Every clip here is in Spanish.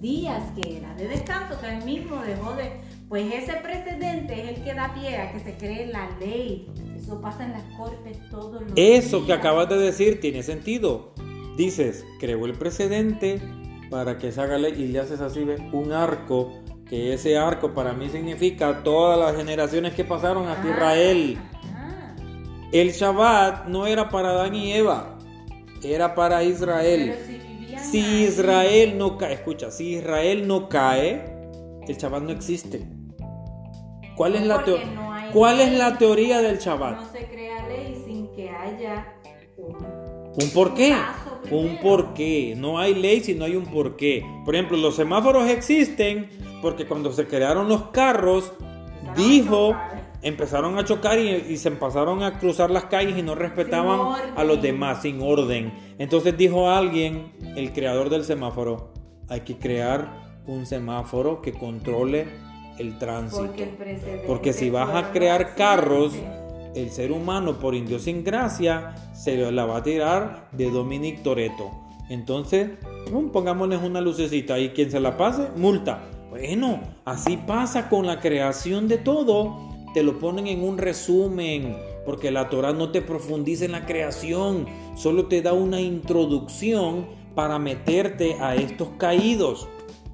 días que era de descanso, que él mismo dejó de... Pues ese precedente es el que da pie a que se cree la ley. Eso pasa en las cortes todos los Eso que acabas de decir tiene sentido. Dices, creó el precedente para que se haga ley y le haces así, ¿ves? Un arco, que ese arco para mí significa todas las generaciones que pasaron hasta Ah, Israel. El Shabbat no era para Adán y Eva, era para Israel. Pero si vivían Si Israel no cae, escucha, si Israel no cae, el Shabbat no existe. ¿Cuál es la, teo- porque no hay ¿cuál es ley. la teoría del Shabbat? No se crea ley sin que haya un, Un porqué. Un primero. porqué. No hay ley si no hay un porqué. Por ejemplo, los semáforos existen porque cuando se crearon los carros, dijo. Empezaron a chocar y, y se empezaron a cruzar las calles y no respetaban a los demás sin orden. Entonces dijo alguien, el creador del semáforo, hay que crear un semáforo que controle el tránsito. Porque, si vas a crear carros, el ser humano por idiosincrasia se la va a tirar de Dominic Toreto. Entonces, pum, pongámosles una lucecita y quien se la pase, multa. Bueno, así pasa con la creación de todo. Te lo ponen en un resumen, porque la Torah no te profundiza en la creación, solo te da una introducción para meterte a estos caídos.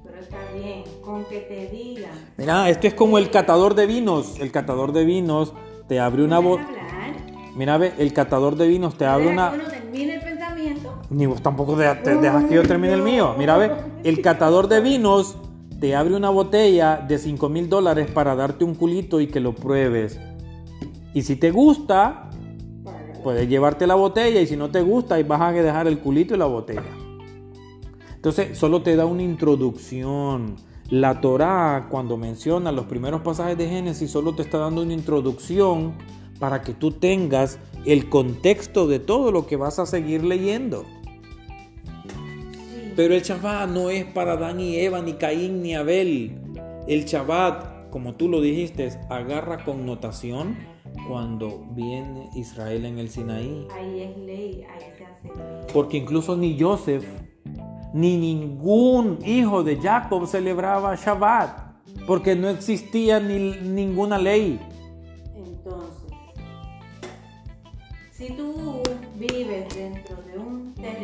Pero está bien, con que te digan. Mira, esto es como el catador de vinos. El catador de vinos te abre una ¿Puedes voz. hablar? Mira, ve, el catador de vinos te abre una. el pensamiento. Ni vos tampoco te, te dejas que yo termine el mío. Mira, ve, el catador de vinos te abre una botella de 5 mil dólares para darte un culito y que lo pruebes. Y si te gusta, puedes llevarte la botella. Y si no te gusta, ahí vas a dejar el culito y la botella. Entonces, solo te da una introducción. La Torá, cuando menciona los primeros pasajes de Génesis, solo te está dando una introducción para que tú tengas el contexto de todo lo que vas a seguir leyendo. Pero el Shabbat no es para Adán y Eva, ni Caín, ni Abel. El Shabbat, como tú lo dijiste, agarra connotación cuando viene Israel en el Sinaí. Ahí es ley, ahí se hace ley. Porque incluso ni Joseph, ni ningún hijo de Jacob celebraba Shabbat. Porque no existía ni, ninguna ley. Entonces, si tú vives de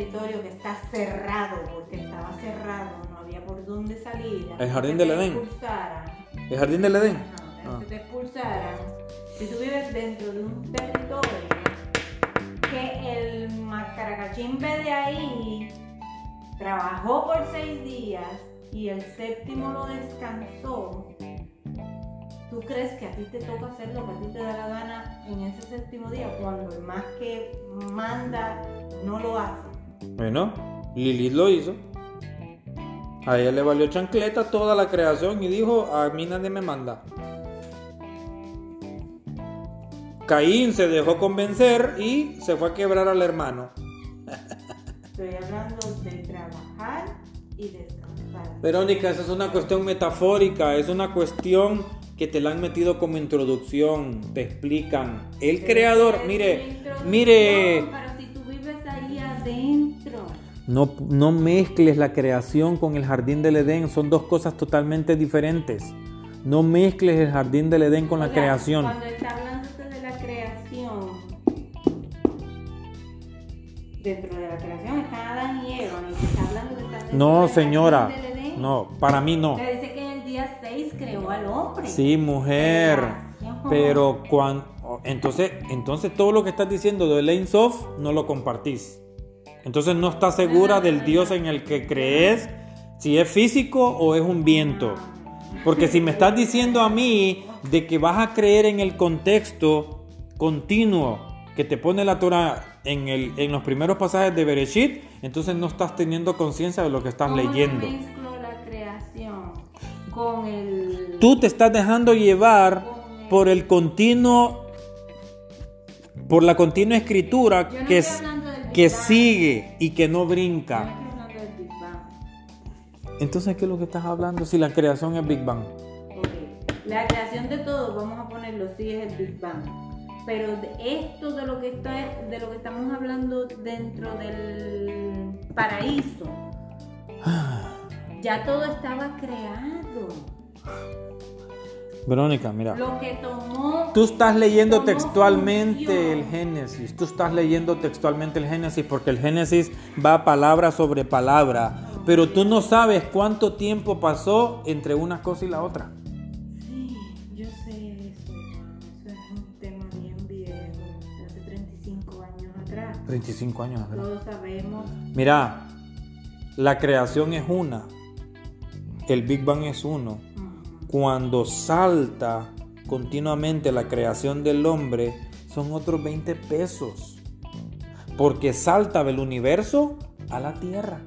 territorio que está cerrado, porque estaba cerrado, no había por dónde salir, El jardín del Edén. ¿El jardín del Edén? menos Ah. que te expulsaran, si tú vives dentro de un territorio que el macaracachimbe de ahí trabajó por seis días y el séptimo lo descansó, ¿tú crees que a ti te toca hacer lo que a ti te da la gana en ese séptimo día cuando el más que manda no lo hace? Bueno, Lilith lo hizo. A ella le valió chancleta toda la creación y dijo, a mí nadie me manda. Caín se dejó convencer y se fue a quebrar al hermano. Estoy hablando de trabajar y descansar. Verónica, esa es una cuestión metafórica, es una cuestión que te la han metido como introducción, te explican. El Pero creador, mire, mire, no, no mezcles la creación con el jardín del Edén, son dos cosas totalmente diferentes. No mezcles el jardín del Edén con la creación. Cuando está hablando usted de la creación, dentro de la creación está Adán y Eva, ¿no? está hablando de está No, del señora, del Edén. no, para mí no. Dice que en el día 6 creó al hombre. Sí, mujer, pero cuando entonces, entonces todo lo que estás diciendo de Elaine Soft no lo compartís. Entonces no estás segura del Dios en el que crees, si es físico o es un viento. Porque si me estás diciendo a mí de que vas a creer en el contexto continuo que te pone la Torah en, el, en los primeros pasajes de Bereshit, entonces no estás teniendo conciencia de lo que estás ¿Cómo yo leyendo. mezclo la creación con el... Tú te estás dejando llevar por el continuo, por la continua escritura no que, es- que sigue y que no brinca. Entonces, ¿qué es lo que estás hablando si la creación es Big Bang? Ok, La creación de todo, vamos a ponerlo, sí es el Big Bang. Pero de esto de lo que está, de lo que estamos hablando dentro del paraíso, ya todo estaba creado. Verónica, mira. Lo que tomó. Tú estás leyendo textualmente función. el Génesis. Tú estás leyendo textualmente el Génesis porque el Génesis va palabra sobre palabra. Pero tú no sabes cuánto tiempo pasó entre una cosa y la otra. Sí, yo sé eso. Eso es un tema bien viejo, hace 35 años atrás. 35 años atrás. Todos sabemos. Mira, la creación es una. El Big Bang es uno. Cuando salta continuamente la creación del hombre, son otros 20 pesos. Porque salta del universo a la tierra.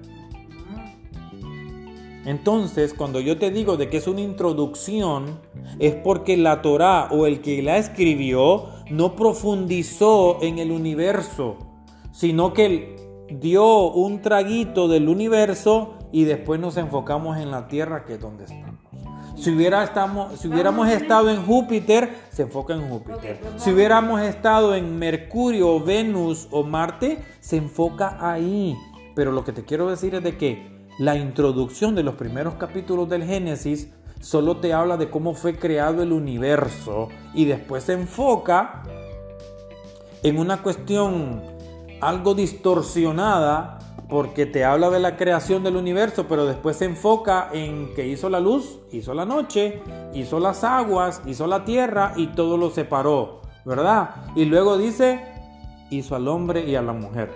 Entonces, cuando yo te digo de que es una introducción, es porque la Torá o el que la escribió no profundizó en el universo, sino que dio un traguito del universo y después nos enfocamos en la Tierra, que es donde estamos. Si, hubiera estamos, si hubiéramos estado en Júpiter, se enfoca en Júpiter. Si hubiéramos estado en Mercurio, Venus o Marte, se enfoca ahí. Pero lo que te quiero decir es de que la introducción de los primeros capítulos del Génesis solo te habla de cómo fue creado el universo y después se enfoca en una cuestión algo distorsionada porque te habla de la creación del universo, pero después se enfoca en que hizo la luz, hizo la noche, hizo las aguas, hizo la tierra y todo lo separó, ¿verdad? Y luego dice, hizo al hombre y a la mujer.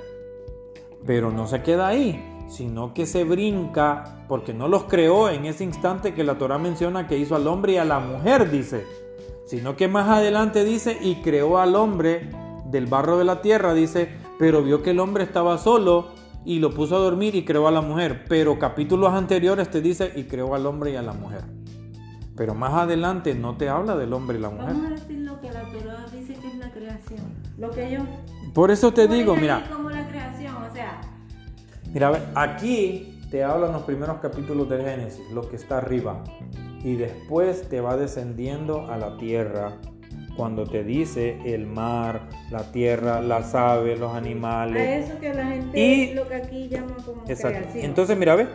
Pero no se queda ahí, sino que se brinca, porque no los creó en ese instante que la Torah menciona que hizo al hombre y a la mujer, dice. Sino que más adelante dice, y creó al hombre del barro de la tierra, dice, pero vio que el hombre estaba solo y lo puso a dormir y creó a la mujer. Pero capítulos anteriores te dice, y creó al hombre y a la mujer. Pero más adelante no te habla del hombre y la mujer. Vamos a decir lo que la Torah dice que es la creación. Lo que yo. Por eso te digo, mira, como la creación, o sea. Mira, aquí te hablan los primeros capítulos del Génesis, lo que está arriba. Y después te va descendiendo a la tierra. Cuando te dice el mar, la tierra, las aves, los A animales. eso que la gente. Y- Lo que aquí llama como Exacto. creación. Entonces, mira, ve,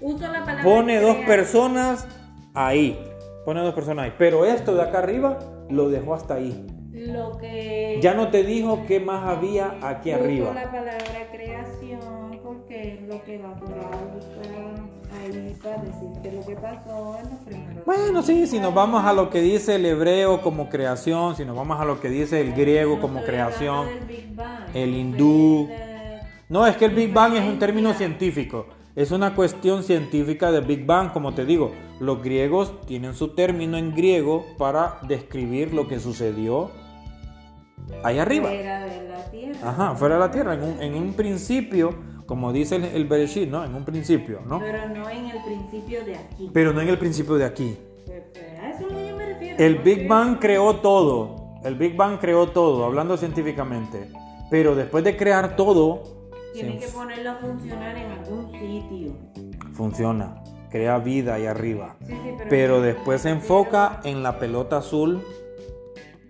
Uso la palabra. pone dos crear. personas ahí. Pone dos personas ahí. Pero esto de acá arriba lo dejó hasta ahí. Lo que. Ya no te dijo qué más había aquí uso arriba. la palabra creación porque es lo que la Torah usa ahí para decirte lo que pasó en los primeros. Bueno, sí, si nos vamos a lo que dice el hebreo como creación, si nos vamos a lo que dice el griego como creación, el hindú. No, es que el Big Bang es un término científico. Es una cuestión científica de Big Bang, como te digo. Los griegos tienen su término en griego para describir lo que sucedió ahí arriba. Fuera de la tierra. Ajá, fuera de la tierra. En un, en un principio, como dice el, el Bereshit, ¿no? En un principio, ¿no? Pero no en el principio de aquí. Pero no en el principio de aquí. A eso yo me refiero. El porque Big Bang creó todo. El Big Bang creó todo, hablando científicamente. Pero después de crear todo, Tiene se que ponerlo a funcionar en algún sitio. funciona. Crea vida ahí arriba. Sí, sí, pero, Pero después se enfoca en la pelota azul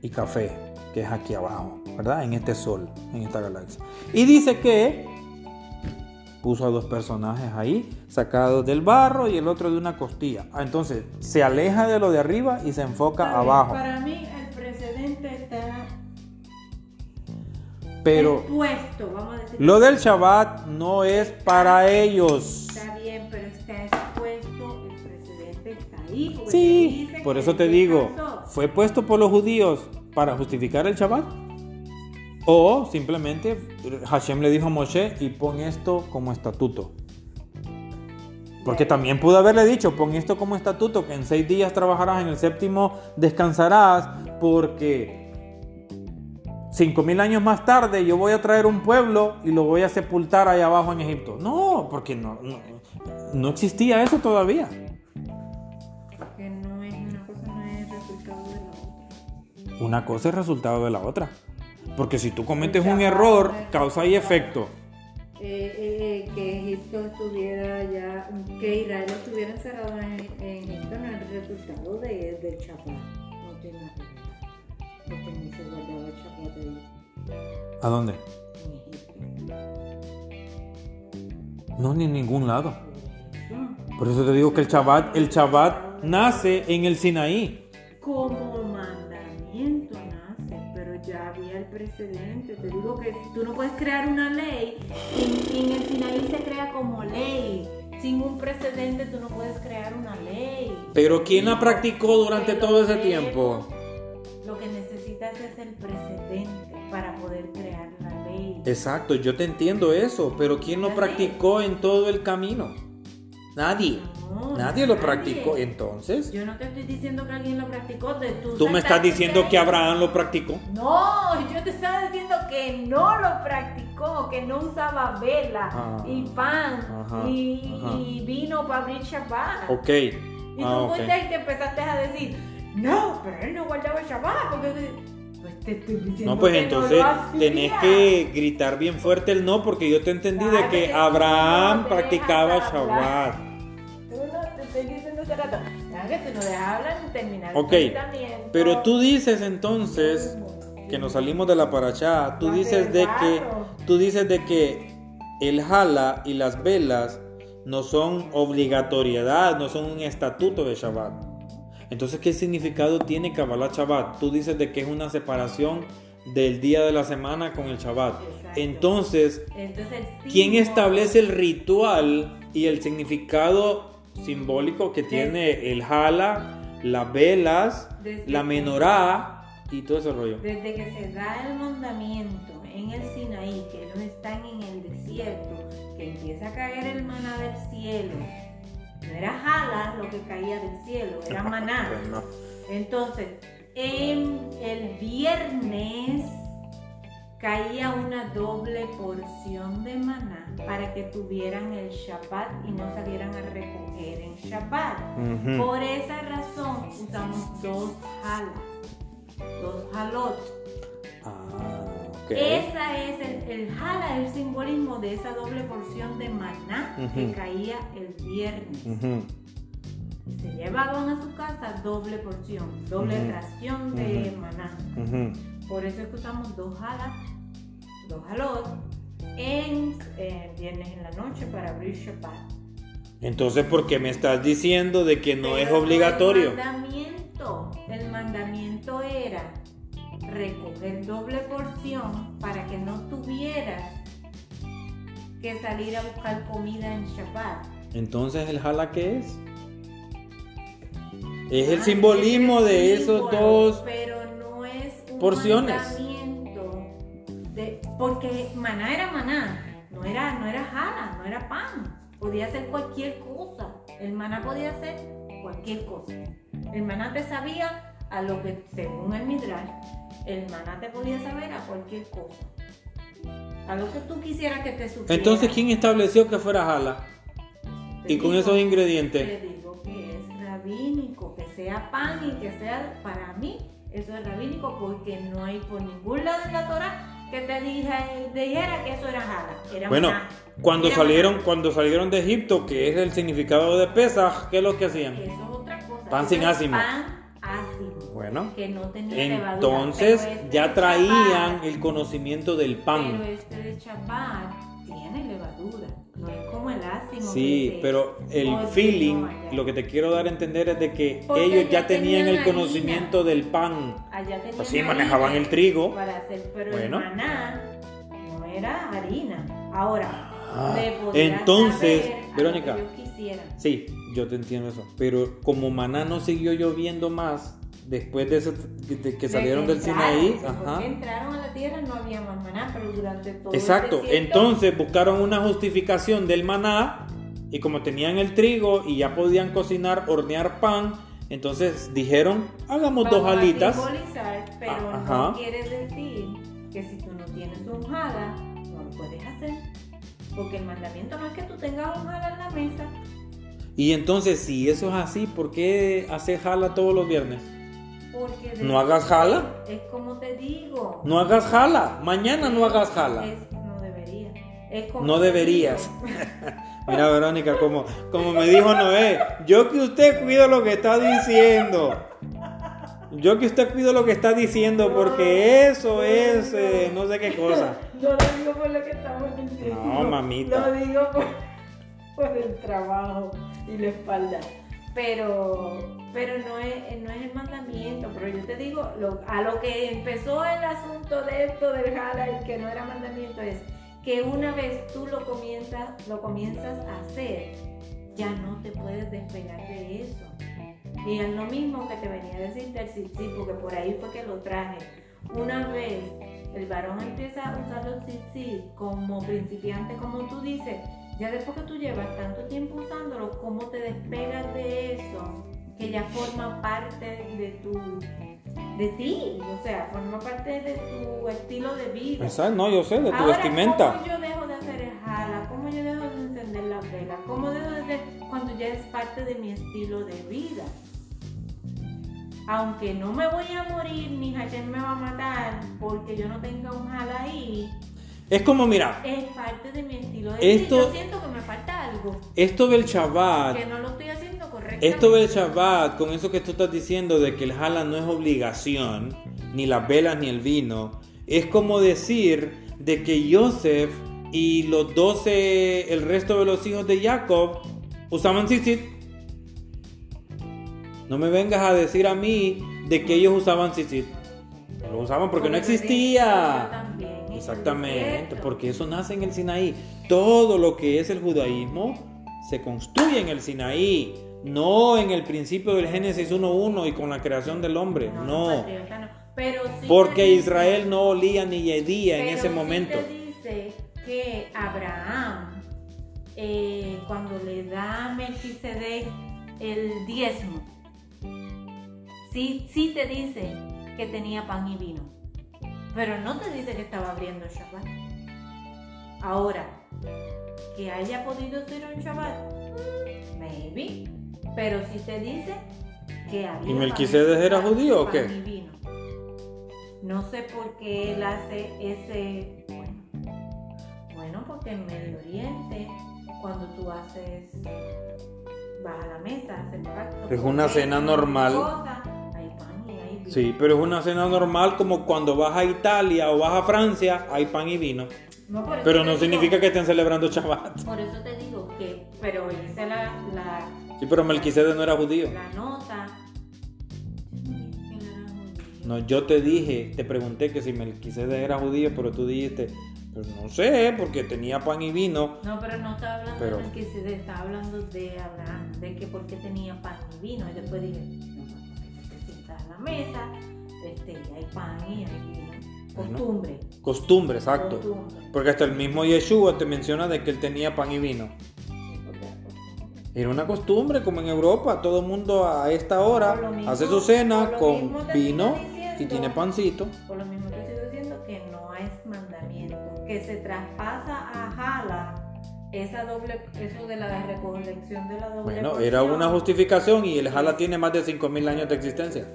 y café, que es aquí abajo, ¿verdad? En este sol, en esta galaxia. Y dice que puso a dos personajes ahí, sacados del barro y el otro de una costilla. Ah, entonces se aleja de lo de arriba y se enfoca abajo. Para mí el precedente está Pero expuesto, vamos a decir. lo del Shabbat no es para ellos. Está bien, pero está expuesto, el precedente está ahí. Sí, por eso te ¿qué digo, pasó? ¿fue puesto por los judíos para justificar el Shabbat? O simplemente Hashem le dijo a Moshe y pon esto como estatuto. Porque también pudo haberle dicho, pon esto como estatuto, que en seis días trabajarás, en el séptimo descansarás, porque cinco mil años más tarde yo voy a traer un pueblo y lo voy a sepultar allá abajo en Egipto. No, porque no, no, no existía eso todavía. Que no es una cosa, no es resultado de la otra. Una cosa es resultado de la otra. Porque si tú cometes un error, causa y efecto. Eh, eh, que Egipto estuviera ya, que Israel estuviera encerrado en, en Egipto no es el resultado de, del Shabbat. No tiene nada que ver. Porque ni se guardaba el Shabbat ahí ¿A dónde? en Egipto. No, ni en ningún lado. Por eso. Por eso te digo que el Shabbat, el Shabbat nace en el Sinaí. Tú no puedes crear una ley. En, en el Sinaí se crea como ley. Sin un precedente tú no puedes crear una ley. Pero ¿quién la practicó durante Pero todo ese tiempo? Lo que necesitas es el precedente para poder crear la ley. Exacto, yo te entiendo eso, pero ¿quién lo Así. practicó en todo el camino? Nadie. No, Nadie lo nadie. practicó. Entonces, Yo no te estoy diciendo que alguien lo practicó. De tú, tú me estás diciendo que. Abraham lo practicó. No, yo te estaba diciendo que no lo practicó, que no usaba vela Ah, y pan ajá, y, ajá. y vino para abrir Shabbat. Ok. Y tú Ah, ok. fuiste y te empezaste a decir, no, pero él no guardaba Shabbat. Porque pues te estoy diciendo No, pues que entonces no tenés que gritar bien fuerte el no, porque yo te entendí de que tú Abraham no practicaba. Shabbat. Estoy diciendo hace rato. Ya que tú no dejas hablar ni terminar Ok, el pensamiento. Pero tú dices entonces que nos salimos de la parachá, tú dices de que rato. tú dices de que el jala y las velas no son obligatoriedad, no son un estatuto de Shabbat. Entonces, ¿qué significado tiene Kabbalah Shabbat? Tú dices de que es una separación del día de la semana con el Shabbat. Exacto. Entonces, ¿quién establece el ritual y el significado simbólico que tiene el jala, las velas, Desde la menorá y todo ese rollo? Desde que se da el mandamiento en el Sinaí, que ellos están en el desierto, que empieza a caer el maná del cielo. No era jala lo que caía del cielo, era maná. Bueno, Entonces, en el viernes caía una doble porción de maná para que tuvieran el Shabbat y no salieran a recoger en Shabbat. Por esa razón usamos dos jalas, dos jalot. Ah, ok. Esa es el, el jala, el simbolismo de esa doble porción de maná que caía el viernes. Y se llevaban a su casa doble porción, doble ración de maná. Por eso es que usamos dos jalas, dos jalot en eh, viernes en la noche para abrir Shabbat. Entonces, ¿por qué me estás diciendo de que no es obligatorio? El mandamiento, el mandamiento era recoger doble porción para que no tuvieras que salir a buscar comida en Shabbat. Entonces, ¿el jala qué es? Es el Ah, simbolismo es el de esos dos. Pero no es un porciones. mandamiento de- porque maná era maná, no era, no era jala, no era pan. Podía ser cualquier cosa. El maná podía ser cualquier cosa. El maná te sabía a lo que, según el Midrash, el maná te podía saber a cualquier cosa. A lo que tú quisieras que te supiera. Entonces, ¿quién estableció que fuera jala? Te Y con digo- esos ingredientes. Te digo que es rabínico, que sea pan y que sea para mí, eso es rabínico porque no hay por ningún lado en la Torah que te dije- dijera que eso era jala. Era Bueno, maná. cuando Era salieron, cuando salieron de Egipto, que es el significado de Pesaj, ¿qué es lo que hacían? Eso es otra cosa. Pan sin ácimo. Pan ácimo. Bueno, Que no tenía levadura. entonces Pero este ya traían Shabbat- el conocimiento del Pero pan. este de Shabbat tiene levadura. No Sí, que pero el ordinó feeling, lo que te quiero dar a entender es de que Porque ellos ya tenían tenían el harina. conocimiento del pan. Allá tenían Pues sí, harina manejaban el trigo. Para hacer, pero Bueno. el maná no era harina. Ahora, Ah, entonces, Verónica. quisieran. Sí, yo te entiendo eso. Pero como maná no siguió lloviendo más después de, ese- de que salieron del entraron, Sinaí, ajá. entraron a la tierra no había más maná, pero durante todo Exacto, el desierto, entonces buscaron una justificación del maná y como tenían el trigo y ya podían cocinar, hornear pan, entonces dijeron, hagamos dos vamos alitas. pero Ah, ajá. no quiere decir que si tú no tienes un jala, no lo puedes hacer. Porque el mandamiento no es que tú tengas un jala en la mesa. Y entonces, si eso es así, ¿por qué hacer jala todos los viernes? Porque ¿No hagas jala? Es como te digo. No hagas jala, mañana no hagas jala. Es- no debería. Es como No deberías. Mira, Verónica, como, como me dijo Noé, yo que usted cuido lo que está diciendo. Yo que usted cuido lo que está diciendo porque eso es eh, no sé qué cosa. No lo digo por lo que estamos diciendo. No, mamita. Lo digo por. por el trabajo y la espalda. Pero, pero no, es, no es el mandamiento. Pero yo te digo, lo- a lo que empezó el asunto de esto del jala y que no era mandamiento es que una vez tú lo comienzas, lo comienzas a hacer, ya no te puedes despegar de eso. Y es lo mismo que te venía a decir del porque por ahí fue que lo traje. Una vez el varón empieza a usar los tzitzit como principiante, como tú dices, ya después que tú llevas tanto tiempo usándolo, ¿cómo te despegas de eso? Que ya forma parte de tu, de ti, o sea, forma parte de tu estilo de vida. Exacto, no, yo sé, de tu Ahora, vestimenta. ¿cómo yo dejo de hacer el jala? ¿Cómo yo dejo de encender la vela? ¿Cómo dejo de hacer cuando ya es parte de mi estilo de vida? Aunque no me voy a morir ni Hashem me va a matar porque yo no tenga un jala ahí, Es como, mira, es parte de mi estilo de Esto- vida. Yo siento que me falta algo, esto del Shabbat, que no lo estoy haciendo correctamente. esto del Shabbat, con eso que tú estás diciendo de que el jala no es obligación, ni las velas ni el vino, es como decir de que Joseph y los doce, el resto de los hijos de Jacob, usaban tzitzit. No me vengas a decir a mí de que ellos usaban tzitzit. No lo usaban porque no existía. Exactamente, porque eso nace en el Sinaí. Todo lo que es el judaísmo se construye en el Sinaí, no en el principio del Génesis 1.1 y con la creación del hombre, no. Pero sí Porque dice- Israel no olía ni hedía en ese sí momento. te dice que Abraham, eh, cuando le da a Melquisedec el diezmo, sí, sí te dice que tenía pan y vino. Pero no te dice que estaba abriendo Shabbat. Ahora, que haya podido ser un Shabbat, maybe. Pero sí te dice que había ¿Y pan Melquisedec era judío o qué? No sé por qué él hace ese. Bueno, bueno, porque en Medio Oriente, cuando tú haces. vas a la mesa, haces pacto. Es una cena normal. cosa, Sí, pero es una cena normal como cuando vas a Italia o vas a Francia, hay pan y vino. No, por eso Pero no digo- que estén celebrando Shabbat. Por eso te digo que. Pero hice la. la Sí, pero Melquisedec no era judío. La nota. No yo te dije, te pregunté que si Melquisedec era judío, pero tú dijiste, pues no sé, porque tenía pan y vino. No, pero no estaba hablando Pero- de Melquisedec, estaba hablando de Abraham, de que porque tenía pan y vino. Y después dije, te sientas a la mesa, este, y hay pan y hay vino. Costumbre. Costumbre, exacto. Costumbre. Porque hasta el mismo Yeshua te menciona de que él tenía pan y vino. Era. Era una costumbre, como en Europa, todo el mundo a esta hora mismo- hace su cena con vino estoy diciendo. y tiene pancito. Por lo mismo te sigo diciendo que no es mandamiento, que se traspasa a Jala esa doble, eso de la recolección de la doble Bueno, era porción. una justificación y el Jala tiene más de 5.000 años de existencia.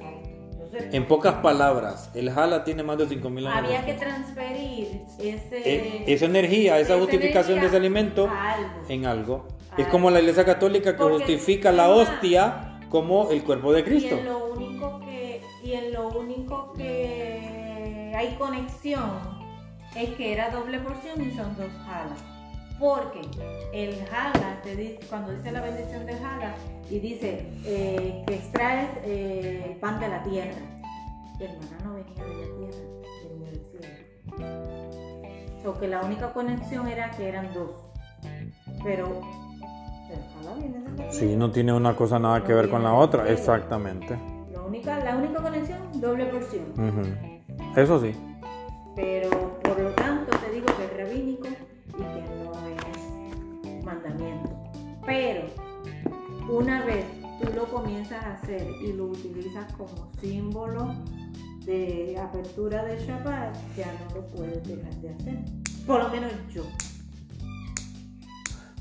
En pocas palabras, el Jala tiene más de 5.000 años. había que transferir ese, Eh, esa energía, esa esa justificación de ese alimento algo. en algo. Es como la iglesia católica que Porque justifica la hostia como el cuerpo de Y Cristo. en lo único que y en lo único que hay conexión es que era doble porción y son dos jalas. Porque el jala, te dice, cuando dice la bendición del jala, y dice eh, que extraes eh, pan de la tierra. Y el maná no venía de la tierra, venía del cielo. So que la única conexión era que eran dos. Pero el jala viene de la tierra. Sí, no tiene una cosa nada que ver con la otra, exactamente. La única, la única conexión, doble porción. Eso sí. Pero por lo tanto te digo que es rabínico y que no es mandamiento. Pero una vez tú lo comienzas a hacer y lo utilizas como símbolo de apertura de Shabbat, ya no lo puedes dejar de hacer. Por lo menos yo.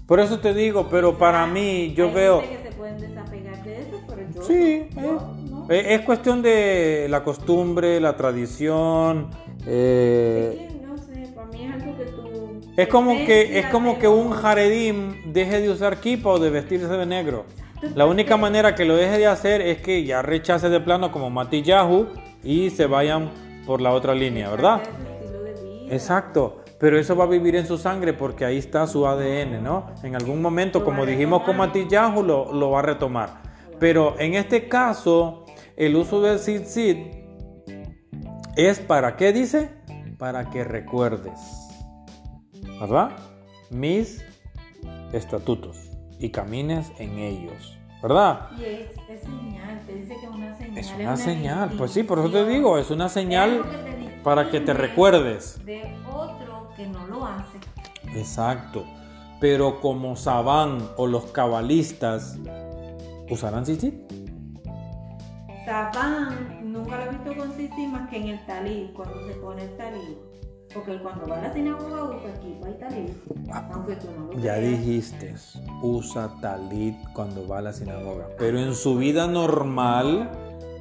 Por eso te digo, pero para mí yo Hay veo... gente que se pueden desapegar de eso, pero yo. Sí, no, eh, no. eh, es cuestión de la costumbre, la tradición. eh, Es que, no sé, para mí es algo que tú. es como que es como que un jaredim deje de usar kipa o de vestirse de negro. La única manera que lo deje de hacer es que ya rechace de plano como Matillahu y se vayan por la otra línea, ¿verdad? Exacto. Pero eso va a vivir en su sangre porque ahí está su ADN, ¿no? En algún momento, como dijimos con Matillahu, lo, lo va a retomar. Pero en este caso, el uso del Sid es para qué dice? Para que recuerdes, ¿verdad? Mis estatutos y camines en ellos, ¿verdad? Y es, es señal, te dice que es una señal. Es una señal, pues sí, por eso te digo, es una señal para que te recuerdes. De otro que no lo hace. Exacto. Pero como Sabán o los cabalistas, ¿usarán tzitzit? Sabán nunca lo he visto con tzitzit más que en el talí, cuando se pone el talí. Porque cuando va a la sinagoga usa kipa y talit, aunque tú no lo Ya creas. dijiste, usa talit cuando va a la sinagoga. Pero en su vida normal,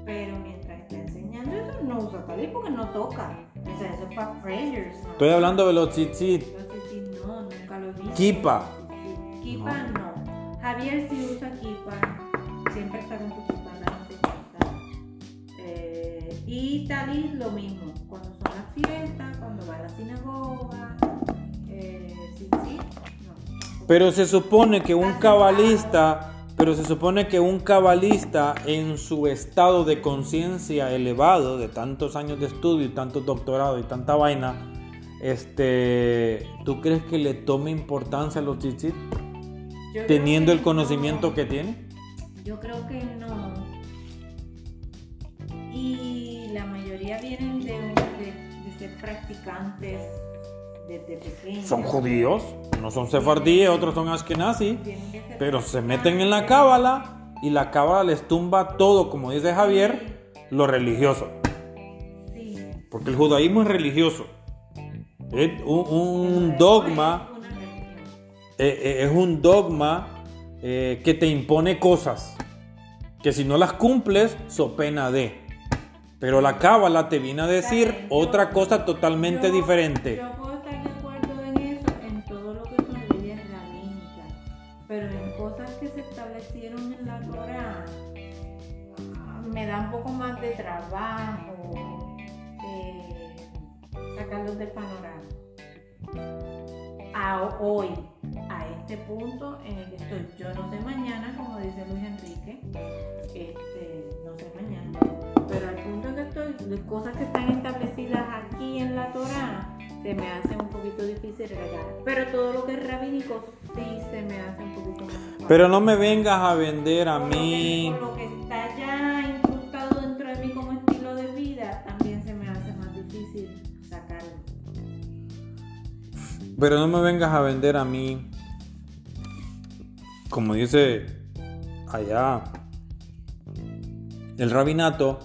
Pero mientras está enseñando eso, no usa talit porque no toca. O sea, eso es para prayers. ¿no? estoy hablando de los tzitzit. Los tzitzit no, nunca lo visto. Kipa. Kipa no. Javier sí usa kipa. Siempre está con su kipa en la enseñanza. Eh, y talit lo mismo. Cuando son las fiestas, cuando va a la sinagoga. Eh, sí, sí, no. Pero se supone que un cabalista, pero se supone que un cabalista en su estado de conciencia elevado, de tantos años de estudio y tantos doctorados y tanta vaina, este, ¿tú crees que le tome importancia a los creo teniendo el conocimiento no. que tiene? Yo creo que no. Y la mayoría vienen de, un- ser practicantes desde pequeños. Son judíos, no son sefardíes, otros son ashkenazi, pero se meten en la cábala y la cábala les tumba todo, como dice Javier, lo religioso. Sí. Porque el judaísmo es religioso. Es un, un dogma, eh, eh, es un dogma eh, que te impone cosas. Que si no las cumples, so pena de. Pero la cábala te viene a decir otra cosa totalmente Yo- diferente. Yo puedo estar de acuerdo en eso, en todo lo que son leyes rabínicas, pero en cosas que se establecieron en la Torah, ah, me da un poco más de trabajo eh, sacarlos del panorama. A hoy, a este punto en el que estoy, yo no sé mañana, como dice Luis Enrique, este, no sé mañana, pero al punto en que estoy, las cosas que están establecidas aquí en la Torah se me hace un poquito difícil regar, pero todo lo que es rabínico sí se me hace un poquito más fácil. Pero no me vengas a vender a lo que- mí. por lo que está ya Pero no me vengas a vender a mí. Como dice allá el rabinato,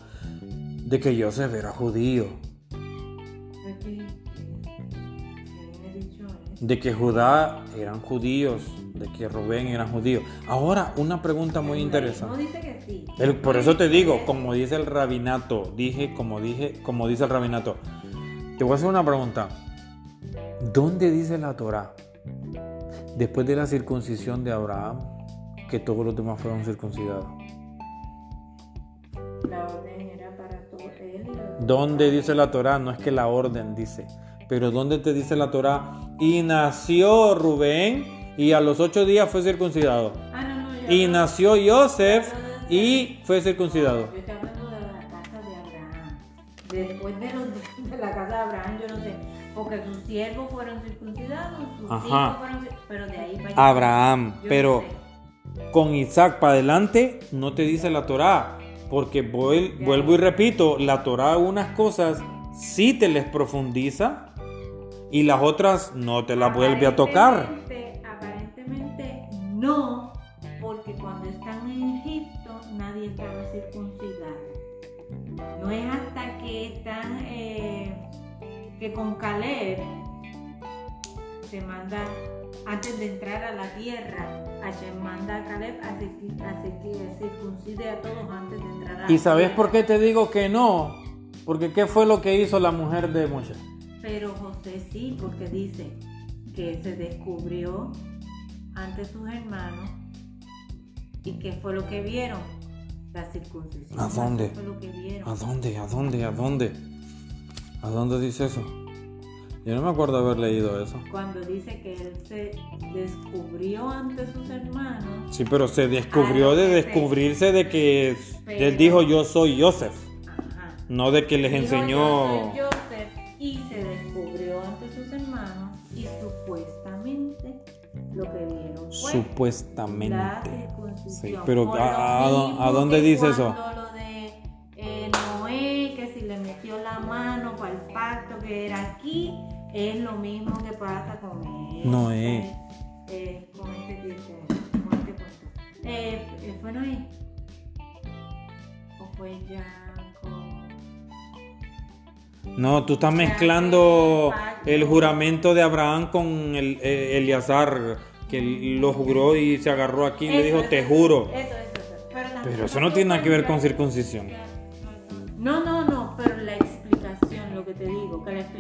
de que Joseph era judío. De que Judá eran judíos, de que Rubén eran judíos. Ahora, una pregunta muy interesante. dice que sí. El- por eso te digo, como dice el rabinato, dije, como dije, como dice el rabinato. Te voy a hacer una pregunta. ¿Dónde dice la Torah? Después de la circuncisión de Abraham, que todos los demás fueron circuncidados. La orden era para todo él ¿Dónde dice la Torah? No es que la orden dice, pero ¿dónde te dice la Torah? Y nació Rubén y a los ocho días fue circuncidado. Ah, no, no, yo Y nació Joseph y fue circuncidado. Yo estoy hablando de la casa de Abraham. Después de, los- de la casa de Abraham, yo no sé. Porque sus siervos fueron circuncidados, sus hijos fueron cir- Pero de ahí para allá. Abraham, no pero con Isaac para adelante no te dice la Torah. Porque vuel- vuelvo y repito, la Torah unas cosas sí te les profundiza y las otras no te las vuelve a tocar. Aparentemente- Aparentemente no, que con Caleb se manda, antes de entrar a la tierra, Hashem manda a Caleb a, circun- circuncide a todos antes de entrar a la ¿Y sabes tierra. por qué te digo que no? Porque ¿qué fue lo que hizo la mujer de Moshe? Pero José sí, porque dice que se descubrió ante sus hermanos y qué fue lo que vieron, la circuncisión. ¿A dónde? Fue lo que vieron. ¿A dónde? ¿A dónde? ¿A dónde? ¿A dónde dice eso? Yo no me acuerdo haber leído eso. Cuando dice que él se descubrió ante sus hermanos. Sí, pero se descubrió Ah, de descubrirse de que él dijo yo soy Joseph, Ajá. no de que les Dijo, enseñó. "Yo soy Joseph", y se descubrió ante sus hermanos y supuestamente lo que vieron fue Supuestamente. la circuncisión. Sí, pero ¿a- a- dónde dice eso? Era aquí, es lo mismo que pasa con este, Noé. eh, con este tipo, con este cuento. Eh, eh, ¿Fue Noé? ¿O fue? No, tú estás mezclando el juramento de Abraham con el, eh, Eleazar, que lo juró y se agarró aquí y le dijo, eso, te juro. Eso, eso, eso. Pero, Pero eso no tiene nada que ver con circuncisión. No, no, no,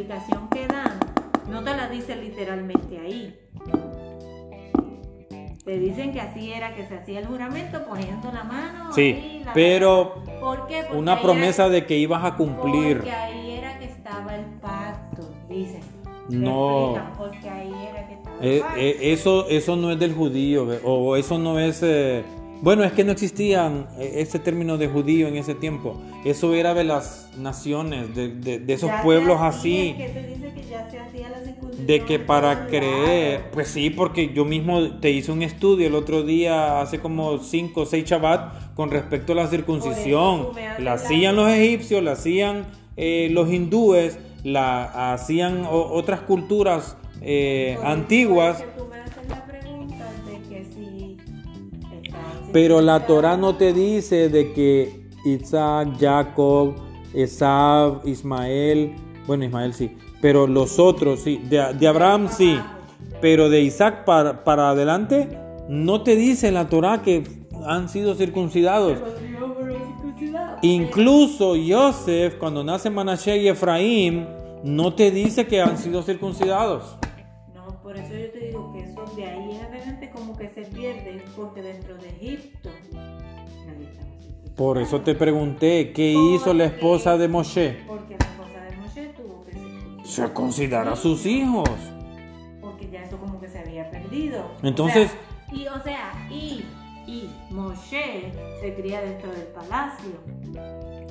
explicación que dan no te la dice literalmente ahí. Te dicen que así era que se hacía el juramento poniendo la mano. Sí, ahí, la- pero ¿Por qué? Porque una promesa era- de que ibas a cumplir. Porque ahí era que estaba el pacto, dicen. No. Porque ahí era que estaba el Eh, pacto. eh, eso, eso no es del judío, o eso no es... eh, bueno, es que no existía eh, ese término de judío en ese tiempo. Eso era de las naciones, de, de- de esos Ya pueblos así. es que se dice que ya se hacía la De que para creer, pues sí, porque yo mismo te hice un estudio el otro día, hace como 5 o 6 Shabbat, con respecto a la circuncisión. La hacían los egipcios, la hacían eh, los hindúes, la hacían o- otras culturas eh, antiguas. Pero la. Torah no te dice de que Isaac, Jacob, Esab, Ismael, bueno, Ismael sí, pero los otros sí, de, Abraham sí, pero de Isaac para, para adelante, no te dice la Torah que han sido circuncidados. Incluso Joseph, cuando nace Manashe y Efraín, no te dice que han sido circuncidados. No, por eso yo te digo que eso de ahí como que se pierde, porque dentro de Egipto nadie estaba circuncidado. Por eso te pregunté, ¿qué hizo la esposa de Moshe? Porque la esposa de Moshe tuvo que circuncidar. Circuncidar a sus hijos. Porque ya eso como que se había perdido. Entonces- O sea, y o sea, y, y Moshe se cría dentro del palacio.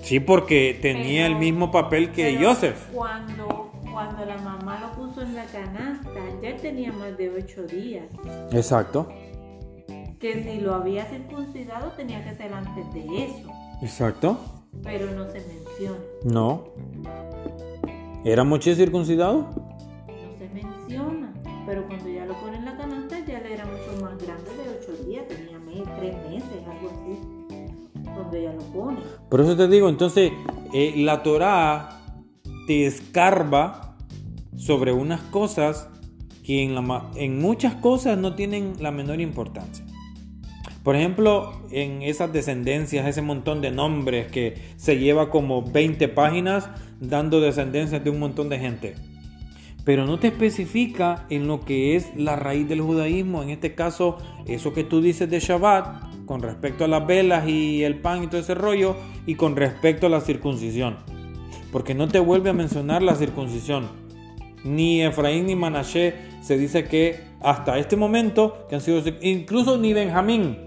Sí, porque tenía Pero- el mismo papel que Joseph. Cuando, cuando la mamá lo puso en la canasta, ya tenía más de ocho días. Exacto, Que si lo había circuncidado tenía que ser antes de eso. exacto. Pero no se menciona. No. ¿Era Moche circuncidado? No se menciona. Pero cuando ya lo pone en la canasta, ya le era mucho más grande de ocho días. Tenía mes, tres meses, algo así. Cuando ya lo pone. Por eso te digo, entonces, eh, la Torah te escarba sobre unas cosas que en, muchas cosas no tienen la menor importancia. Por ejemplo, en esas descendencias, ese montón de nombres que se lleva como 20 páginas dando descendencias de un montón de gente. Pero no te especifica en lo que es la raíz del judaísmo. En este caso, eso que tú dices de Shabbat, con respecto a las velas y el pan y todo ese rollo, y con respecto a la circuncisión. Porque no te vuelve a mencionar la circuncisión. Ni Efraín ni Manashe se dice que hasta este momento que han sido incluso ni Benjamín.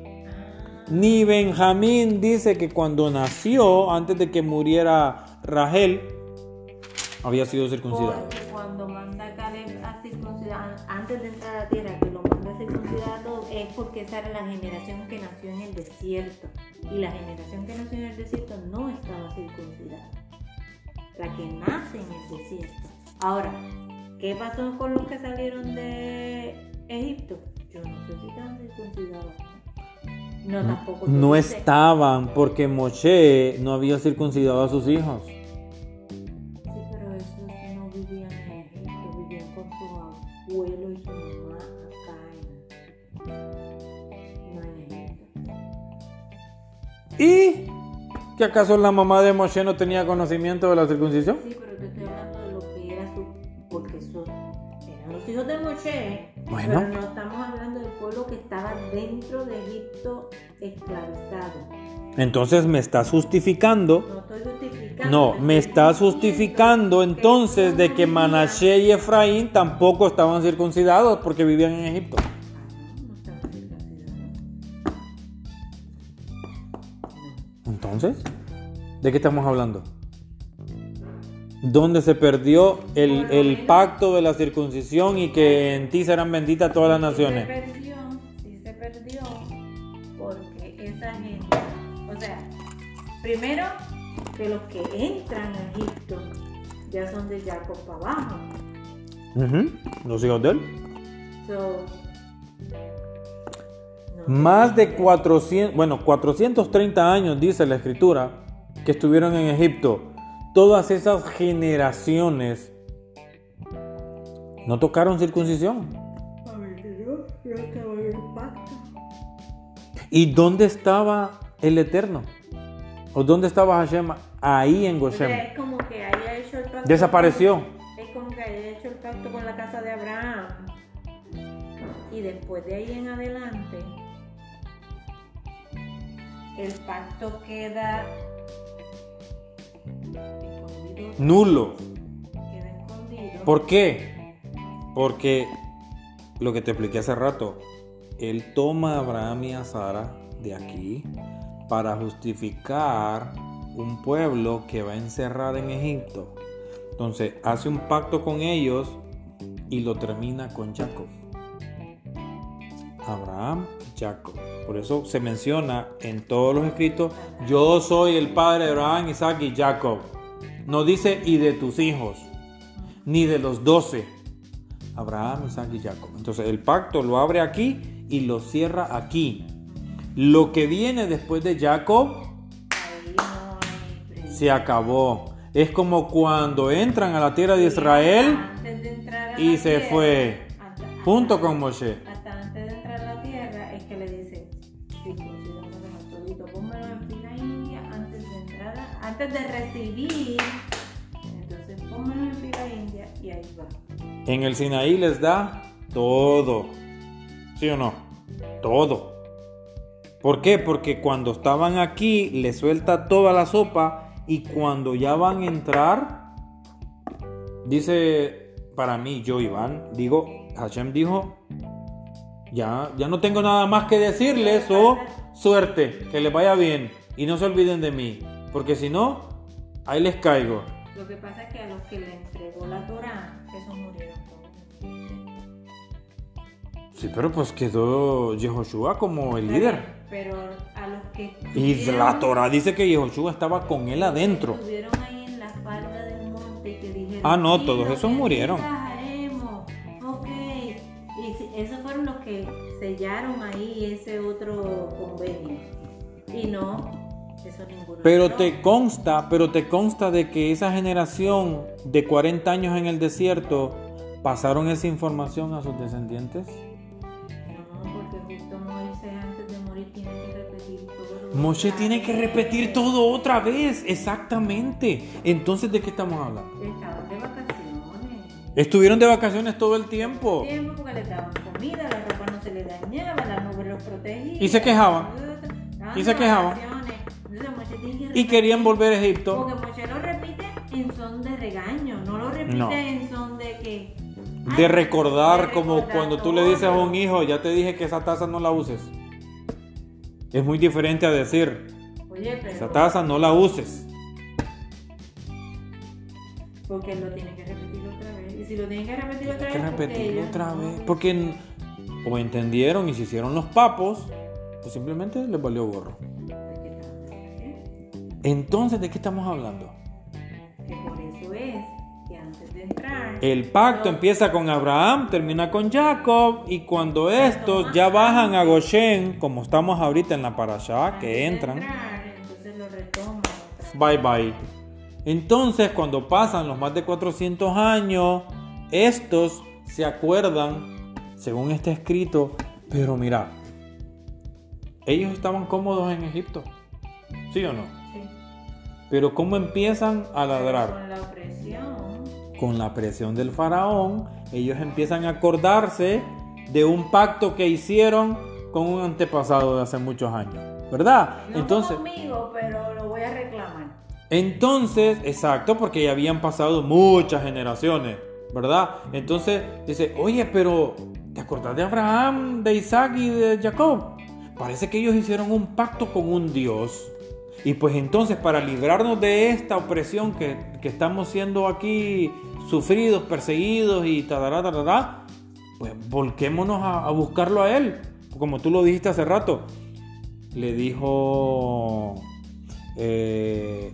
Ni Benjamín dice que cuando nació, antes de que muriera Rahel, había sido circuncidado. Cuando manda a Caleb a circuncidar, antes de entrar a la tierra, que lo manda a circuncidar a todos, es porque esa era la generación que nació en el desierto. Y la generación que nació en el desierto no estaba circuncidada. La que nace en el desierto. Ahora, ¿qué pasó con los que salieron de Egipto? Yo no sé si estaban circuncidados. No, tampoco. No dice. estaban porque Moshe no había circuncidado a sus hijos. Sí, pero esos no vivían en Egipto, vivían con su abuelo y su mamá acá en, no en Egipto. ¿Y que acaso la mamá de Moshe no tenía conocimiento de la circuncisión? Sí, pero te estoy hablando de lo que era su, porque esos eran los hijos de Moshe, Bueno. pero no estamos hablando del pueblo que estaba dentro de Egipto esclavizado. Entonces me estás justificando. No estoy justificando. No, me estoy estás justificando que entonces de que Manashe y Efraín tampoco estaban circuncidados porque vivían en Egipto. Entonces, ¿de qué estamos hablando? ¿Dónde se perdió el, el pacto de la circuncisión y que en ti serán benditas todas las Sí naciones? se perdió, sí se perdió, porque esa gente, o sea, primero que los que entran a Egipto ya son de Jacob para abajo. Ujú, Los hijos de él. So, Más de 400, bueno, 430 años dice la escritura que estuvieron en Egipto. Todas esas generaciones no tocaron circuncisión. ¿Y dónde estaba el Eterno? ¿O dónde estaba Hashem? Ahí en Goshen. es como que haya hecho el pacto. Desapareció. Es como que haya hecho el pacto con la casa de Abraham. Y después de ahí en adelante, el pacto queda escondido. Nulo. Queda escondido. ¿Por qué? Porque lo que te expliqué hace rato, él toma a Abraham y a Sara de aquí para justificar un pueblo que va a encerrar en Egipto. Entonces hace un pacto con ellos y lo termina con Jacob. Abraham y Jacob. Por eso se menciona en todos los escritos, yo soy el padre de Abraham, Isaac y Jacob. No dice y de tus hijos, ni de los doce. Abraham, Isaac y Jacob. Entonces el pacto lo abre aquí y lo cierra aquí. Lo que viene después de Jacob se acabó. Es como cuando entran a la tierra de Israel y se fue junto con Moshe. En el Sinaí les da todo. ¿Sí o no? Todo. ¿Por qué? Porque cuando estaban aquí les suelta toda la sopa y cuando ya van a entrar, dice para mí, yo Iván, digo, Hashem dijo, ya, ya no tengo nada más que decirles o suerte, que les vaya bien y no se olviden de mí, porque si no, ahí les caigo. Lo que pasa es que a los que le entregó la Torah, esos murieron todos. Sí, pero pues quedó Yehoshua como el líder. Pero a los que Y la Torah dice que Yehoshua estaba con él adentro. Estuvieron ahí en la falda del monte y que dijeron. Ah, no, "Sí, todos esos murieron. digas haremos". Ok. Y esos fueron los que sellaron ahí ese otro convenio. Y no, ninguno. Pero te consta, pero te consta de que esa generación de 40 años en el desierto pasaron esa información a sus descendientes. No, porque justo Moisés antes de morir tiene que repetir todo. Moshe tiene que repetir todo otra vez, exactamente. Entonces, ¿de qué estamos hablando? Estaban de vacaciones. Estuvieron de vacaciones todo el tiempo. tiempo porque le daban comida, la ropa no se le dañaba, la nube los protegía. Y se quejaban. Y se quejaban. Vacaciones. Entonces Moshe tiene que Y querían volver a Egipto. Porque Moshe lo repite en son de regaño, no lo repite No. en son de que. De recordar de como cuando tú le dices a un hijo, ya te dije que esa taza no la uses. Es muy diferente a decir, Oye, pero. esa taza no la uses. Porque lo tiene que repetir otra vez. Y si lo tiene que repetir otra que vez. repetirlo otra no- vez. Porque o entendieron y se hicieron los papos, o simplemente les valió gorro. Entonces, ¿de qué estamos hablando? Que por eso es que antes de entrar. El pacto empieza con Abraham, termina con Jacob, y cuando estos ya bajan a Goshen, como estamos ahorita en la parashá, antes que entran, entrar, entonces lo retoman bye bye. Entonces, cuando pasan los más de 400 años, estos se acuerdan, según está escrito, pero mira, ellos estaban cómodos en Egipto, ¿sí o no? Pero ¿cómo empiezan a ladrar? Con la opresión. con la presión del faraón, ellos empiezan a acordarse de un pacto que hicieron con un antepasado de hace muchos años, ¿verdad? No entonces, conmigo, pero lo voy a reclamar. entonces, exacto, porque ya habían pasado muchas generaciones, ¿verdad? Entonces dice, oye, pero ¿te acordás de Abraham, de Isaac y de Jacob? Parece que ellos hicieron un pacto con un Dios. Y pues entonces para librarnos de esta opresión que, que estamos siendo aquí sufridos, perseguidos y tarará, tarará, pues volquémonos a, buscarlo a Él. Como tú lo dijiste hace rato. Le dijo eh,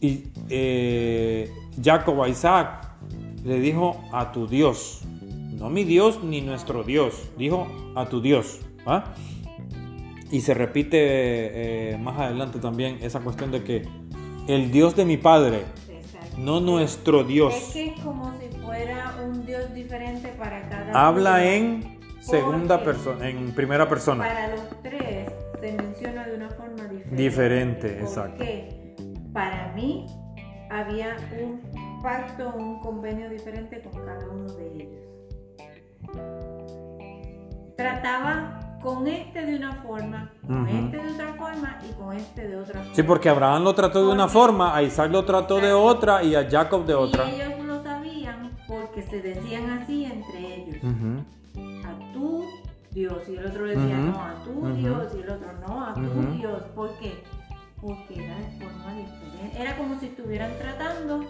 y, eh, Jacob a Isaac, le dijo a tu Dios. No mi Dios ni nuestro Dios. Dijo a tu Dios. Y se repite eh, más adelante también esa cuestión de que el Dios de mi Padre, Exacto. no nuestro Dios. Es que es como si fuera un Dios diferente para cada Habla uno. en segunda persona, en primera persona. Para los tres se menciona de una forma diferente. Diferente, ¿Por exacto. Para mí había un pacto, un convenio diferente con cada uno de ellos. Trataba con este de una forma, con este de otra forma y con este de otra forma. Sí, porque Abraham lo trató de una forma, a Isaac lo trató de otra y a Jacob de otra. Y ellos lo sabían porque se decían así entre ellos. A tu Dios y el otro le decía no a tu ujú. Dios y el otro no a tu Ujú. Dios ¿por qué? porque era de forma diferente era como si estuvieran tratando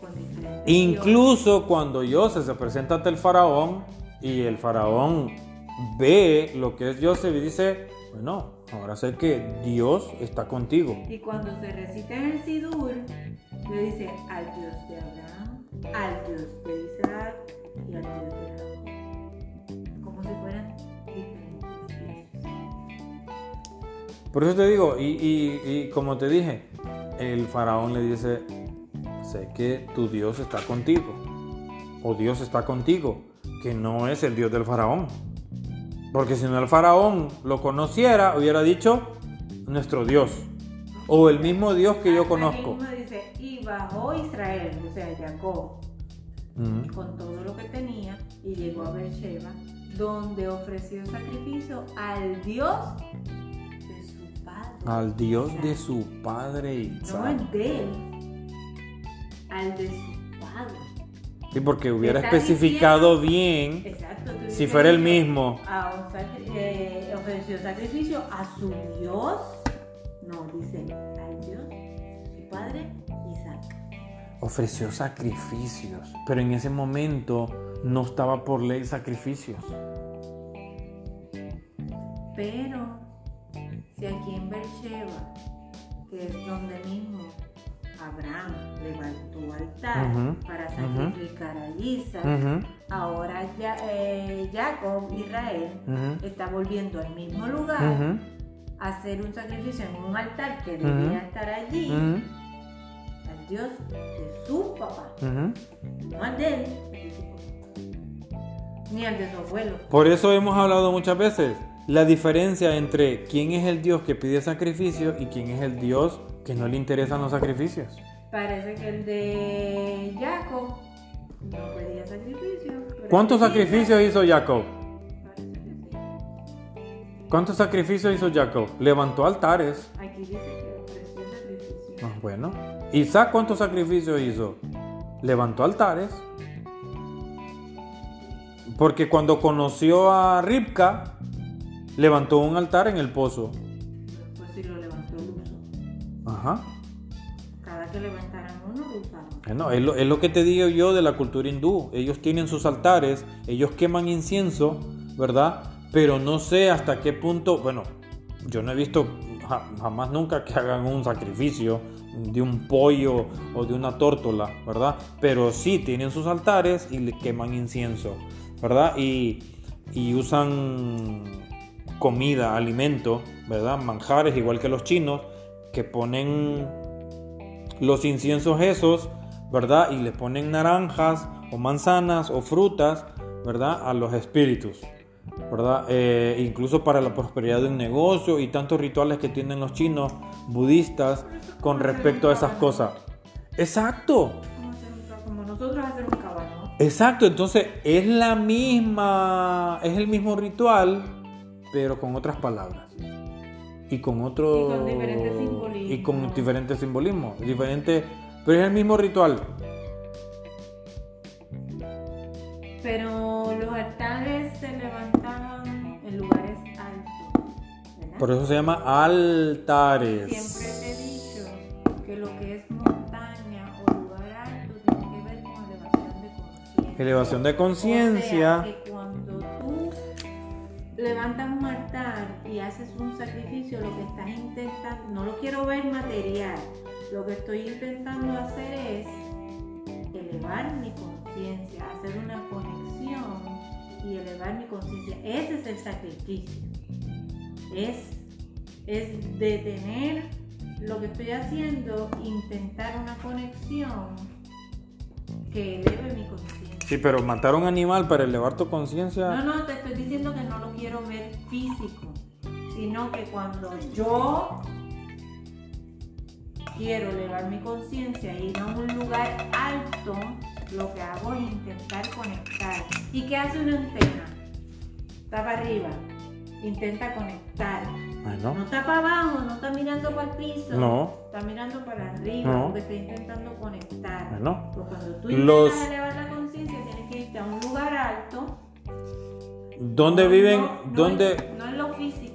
con diferentes Incluso cuando Joseph se presenta ante el faraón y el faraón ve lo que es Joseph y dice, bueno, ahora sé que Dios está contigo. y cuando se recita en el Sidur le dice al Dios de Abraham al Dios de Isaac y al Dios de Jacob como si fueran Por eso te digo, y, y- y como te dije, el faraón le dice, sé que tu Dios está contigo, o Dios está contigo, que no es el Dios del faraón. Porque si no el faraón lo conociera, hubiera dicho, nuestro Dios, o el mismo Dios que yo Hasta conozco. dice y bajó Israel o sea Jacob Ujú. con todo lo que tenía y llegó a Beersheba, donde ofreció sacrificio al Dios de su padre. Al Dios de su padre No Isaac. el de él, al de su padre. Sí, porque hubiera especificado bien Exacto. Si fuera el mismo. a un sacri- eh, ofreció sacrificio a su Dios. No, dice al Dios, su padre Isaac. Ofreció sacrificios, pero en ese momento no estaba por ley sacrificios. Pero si aquí en Beersheba, que es donde mismo Abraham levantó altar para sacrificar a Isaac, ahora ya, eh, Jacob, Israel, está volviendo al mismo lugar a hacer un sacrificio en un altar que debía estar allí. Al Dios de su papá, no al de él, ni al de su abuelo. Por eso hemos hablado muchas veces. La diferencia entre quién es el Dios que pide sacrificio y quién es el Dios que no le interesan los sacrificios. Parece que el de Jacob no pedía sacrificio. ¿Cuántos sacrificios hizo Jacob? Isaac, parece que sí. ¿Cuántos sacrificios hizo Jacob? Levantó altares. Aquí dice que ofreció sacrificio. Ah, bueno. Isaac, ¿cuántos sacrificios hizo? Levantó altares. Porque cuando conoció a Ribka, levantó un altar en el pozo. Ajá. Cada que levantaran uno, lo usaban. Bueno, es lo, es lo que te digo yo de la cultura hindú. Ellos tienen sus altares, ellos queman incienso, ¿verdad? Pero no sé hasta qué punto, bueno, yo no he visto ja- jamás nunca que hagan un sacrificio de un pollo o de una tórtola, ¿verdad? Pero sí tienen sus altares y le queman incienso, ¿verdad? Y, y usan comida, alimento, ¿verdad? Manjares, igual que los chinos, que ponen los inciensos esos, ¿verdad? Y le ponen naranjas o manzanas o frutas, ¿verdad? A los espíritus, ¿verdad? Eh, incluso para la prosperidad de un negocio y tantos rituales que tienen los chinos budistas con respecto a esas cosas. Exacto. Como, nosotros hacer un caballo. Exacto, entonces es la misma, es el mismo ritual, pero con otras palabras. Y con otro... Y con diferentes simbolismos. Y con diferentes simbolismos. Pero es el mismo ritual. Pero los altares se levantaban en lugares altos. ¿verdad? Por eso se llama altares. Siempre te he dicho que lo que es montaña o lugar alto tiene que ver con elevación de conciencia. Elevación de O conciencia. sea, que cuando tú levantas y haces un sacrificio, lo que estás intentando, no lo quiero ver material, lo que estoy intentando hacer es elevar mi conciencia, hacer una conexión y elevar mi conciencia. Ese es el sacrificio. Es, es detener lo que estoy haciendo, intentar una conexión que eleve mi conciencia. Sí, pero matar a un animal para elevar tu conciencia. No, no, te estoy diciendo que no lo quiero ver físico, sino que cuando yo quiero elevar mi conciencia y ir a un lugar alto, lo que hago es intentar conectar. ¿Y qué hace una antena? Está para arriba, intenta conectar. Bueno, No está para abajo, no está mirando para el piso. No. Está mirando para arriba, No. porque está intentando conectar. bueno. Pero cuando tú Los- intentas elevar la conciencia, tienes que irte a un lugar alto ¿Dónde no, viven, no, no dónde, en- No en lo físico,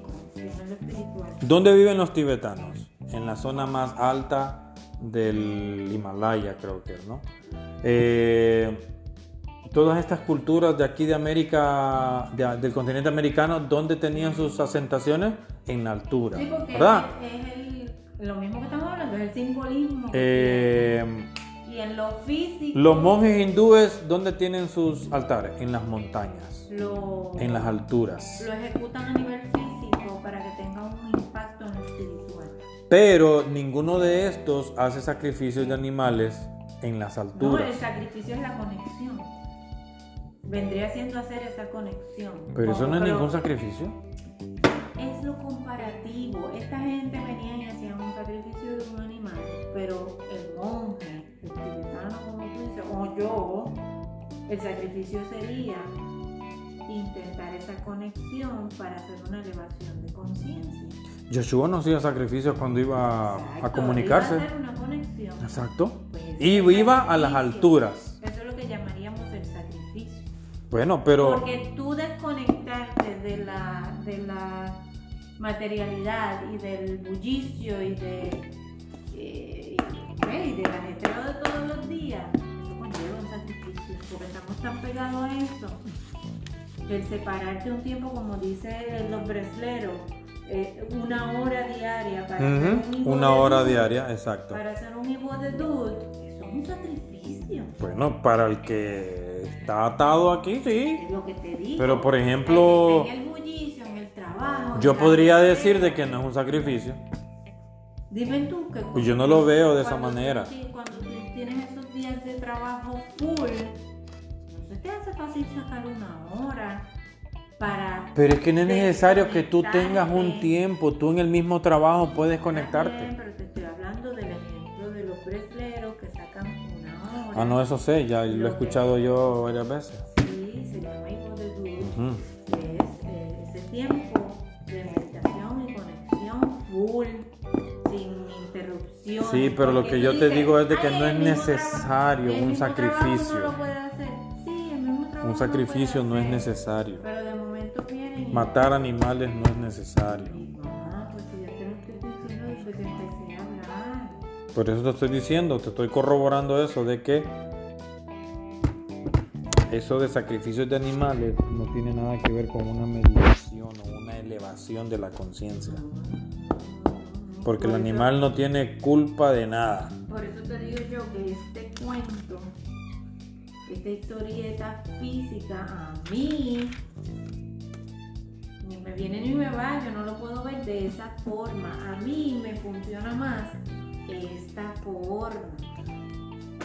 dónde viven los tibetanos? En la zona más alta del Himalaya, creo que es, ¿no? Eh, todas estas culturas de aquí de América, de- del continente americano, ¿dónde tenían sus asentaciones? En la altura, Sí, porque ¿verdad? es, el, lo mismo que estamos hablando, es el simbolismo. Eh, y en lo físico. los monjes hindúes, ¿dónde tienen sus altares? En las montañas, lo, en las alturas. lo ejecutan a nivel físico para que tenga un Pero ninguno de estos hace sacrificios de animales en las No, el alturas. sacrificio es la conexión. Vendría siendo hacer esa conexión. Pero eso no es ningún sacrificio. Es lo comparativo. Esta gente venía y hacía un sacrificio de un animal, pero el monje, el tibetano, como tú dices, o yo, el sacrificio sería intentar esa conexión para hacer una elevación de conciencia. Yoshua no hacía sacrificios cuando iba a Exacto, comunicarse. Iba a hacer una conexión. Exacto. Pues, Y iba a las alturas. Eso es lo que llamaríamos el sacrificio. Bueno, pero Porque tú desconectarte de la, de la materialidad y del bullicio y de, eh, y del ajetreo de todos los días, eso conlleva un sacrificio, porque estamos tan pegados a eso. El separarte un tiempo, como dicen los bresleros, eh, una hora diaria para hacer un una de hora Dud, diaria, exacto. Para hacer un hijo de dud, eso es un sacrificio. Bueno, para el que está atado aquí, sí. Es lo que te digo. Pero, por ejemplo, Al que está en el bullicio, en el trabajo. Yo podría decir de que no es un sacrificio. Dime tú que. Pues yo no lo veo de esa tú manera. ti- Cuando tú tienes esos días de trabajo full, no se te hace fácil sacar una hora para. Pero es que no es necesario que tú tengas un tiempo. Tú en el mismo trabajo puedes bien, conectarte. pero te estoy hablando del ejemplo de los que sacan una hora. Ah, no, eso sé, ya lo he escuchado yo varias veces. Sí, se llama hijo de Dud. Ujú. que es eh, ese tiempo de meditación y conexión full, sin interrupción. Sí, pero lo que yo te digo es de que no es necesario un sacrificio. No lo puede hacer. Sí, el mismo trabajo Un lo sacrificio puede no es necesario. Pero de Matar animales no es necesario. Ah, si yo te lo estoy diciendo desde que empecé a hablar. Por eso te estoy diciendo, te estoy corroborando eso de que eso de sacrificios de animales no tiene nada que ver con una meditación o una elevación de la conciencia. Porque el eso- animal no tiene culpa de nada. Por eso te digo yo que este cuento, esta historieta física, a mí me viene ni me va, yo no lo puedo ver de esa forma. A mí me funciona más esta forma.